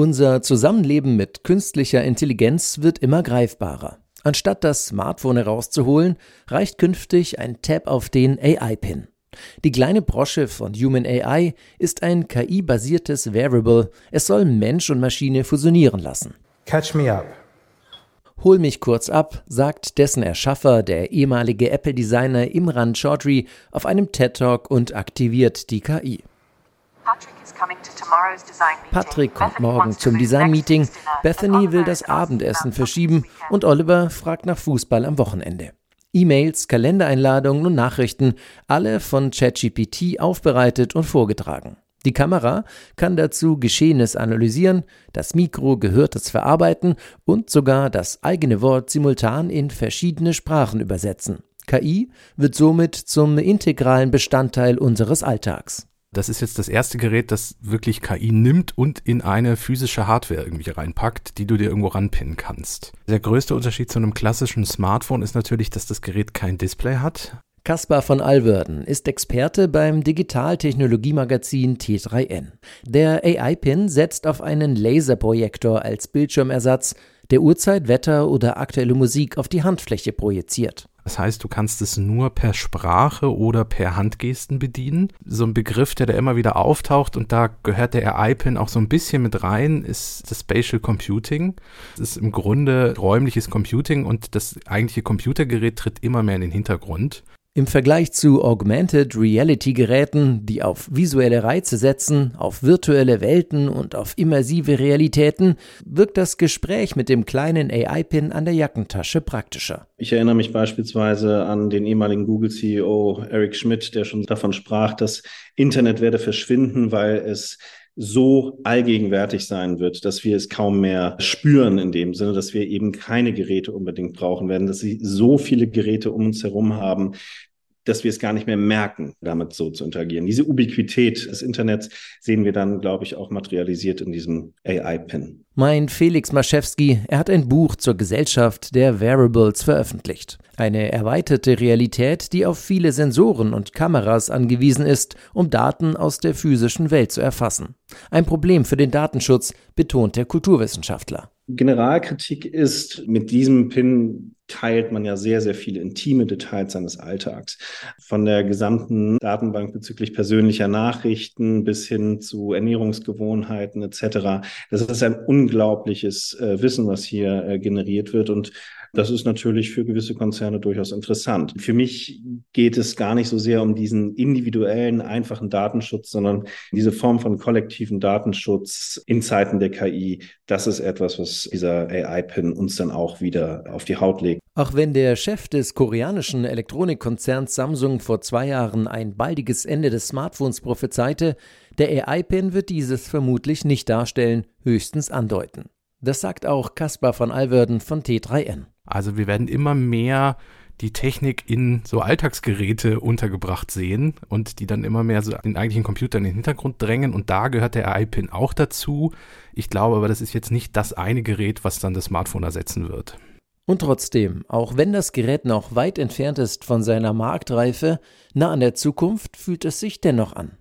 Unser Zusammenleben mit künstlicher Intelligenz wird immer greifbarer. Anstatt das Smartphone herauszuholen, reicht künftig ein Tab auf den AI-Pin. Die kleine Brosche von Human AI ist ein KI-basiertes Variable. Es soll Mensch und Maschine fusionieren lassen. Catch me up. Hol mich kurz ab, sagt dessen Erschaffer, der ehemalige Apple-Designer Imran Chaudhry, auf einem TED-Talk und aktiviert die KI. Patrick kommt morgen zum Design-Meeting, Bethany will das Abendessen verschieben und Oliver fragt nach Fußball am Wochenende. E-Mails, Kalendereinladungen und Nachrichten, alle von ChatGPT aufbereitet und vorgetragen. Die Kamera kann dazu Geschehenes analysieren, das Mikro Gehörtes verarbeiten und sogar das eigene Wort simultan in verschiedene Sprachen übersetzen. KI wird somit zum integralen Bestandteil unseres Alltags. Das ist jetzt das erste Gerät, das wirklich KI nimmt und in eine physische Hardware irgendwie reinpackt, die du dir irgendwo ranpinnen kannst. Der größte Unterschied zu einem klassischen Smartphone ist natürlich, dass das Gerät kein Display hat. Kaspar von Alwörden ist Experte beim Digitaltechnologiemagazin T3N. Der AI-Pin setzt auf einen Laserprojektor als Bildschirmersatz, der Uhrzeit, Wetter oder aktuelle Musik auf die Handfläche projiziert. Das heißt, du kannst es nur per Sprache oder per Handgesten bedienen. So ein Begriff, der da immer wieder auftaucht und da gehört der AI-Pin auch so ein bisschen mit rein, ist das Spatial Computing. Das ist im Grunde räumliches Computing und das eigentliche Computergerät tritt immer mehr in den Hintergrund. Im Vergleich zu Augmented Reality Geräten, die auf visuelle Reize setzen, auf virtuelle Welten und auf immersive Realitäten, wirkt das Gespräch mit dem kleinen AI-Pin an der Jackentasche praktischer. Ich erinnere mich beispielsweise an den ehemaligen Google-CEO Eric Schmidt, der schon davon sprach, dass Internet werde verschwinden, weil es so allgegenwärtig sein wird, dass wir es kaum mehr spüren in dem Sinne, dass wir eben keine Geräte unbedingt brauchen werden, dass sie so viele Geräte um uns herum haben, dass wir es gar nicht mehr merken, damit so zu interagieren. Diese Ubiquität des Internets sehen wir dann, glaube ich, auch materialisiert in diesem AI-Pin. Mein Felix Maschewski, er hat ein Buch zur Gesellschaft der Variables veröffentlicht. Eine erweiterte Realität, die auf viele Sensoren und Kameras angewiesen ist, um Daten aus der physischen Welt zu erfassen. Ein Problem für den Datenschutz, betont der Kulturwissenschaftler. Generalkritik ist, mit diesem Pin teilt man ja sehr, sehr viele intime Details seines Alltags. Von der gesamten Datenbank bezüglich persönlicher Nachrichten bis hin zu Ernährungsgewohnheiten etc. Das ist ein unglaubliches äh, Wissen, was hier äh, generiert wird. Und das ist natürlich für gewisse Konzerne durchaus interessant. Für mich geht es gar nicht so sehr um diesen individuellen, einfachen Datenschutz, sondern diese Form von kollektiven Datenschutz in Zeiten der KI. Das ist etwas, was dieser AI-Pin uns dann auch wieder auf die Haut legt. Auch wenn der Chef des koreanischen Elektronikkonzerns Samsung vor zwei Jahren ein baldiges Ende des Smartphones prophezeite, der AI-Pin wird dieses vermutlich nicht darstellen, höchstens andeuten. Das sagt auch Caspar von Alverden von T3N. Also wir werden immer mehr die Technik in so Alltagsgeräte untergebracht sehen und die dann immer mehr so den eigentlichen Computer in den Hintergrund drängen und da gehört der AI-Pin auch dazu. Ich glaube aber, das ist jetzt nicht das eine Gerät, was dann das Smartphone ersetzen wird. Und trotzdem, auch wenn das Gerät noch weit entfernt ist von seiner Marktreife, nah an der Zukunft fühlt es sich dennoch an.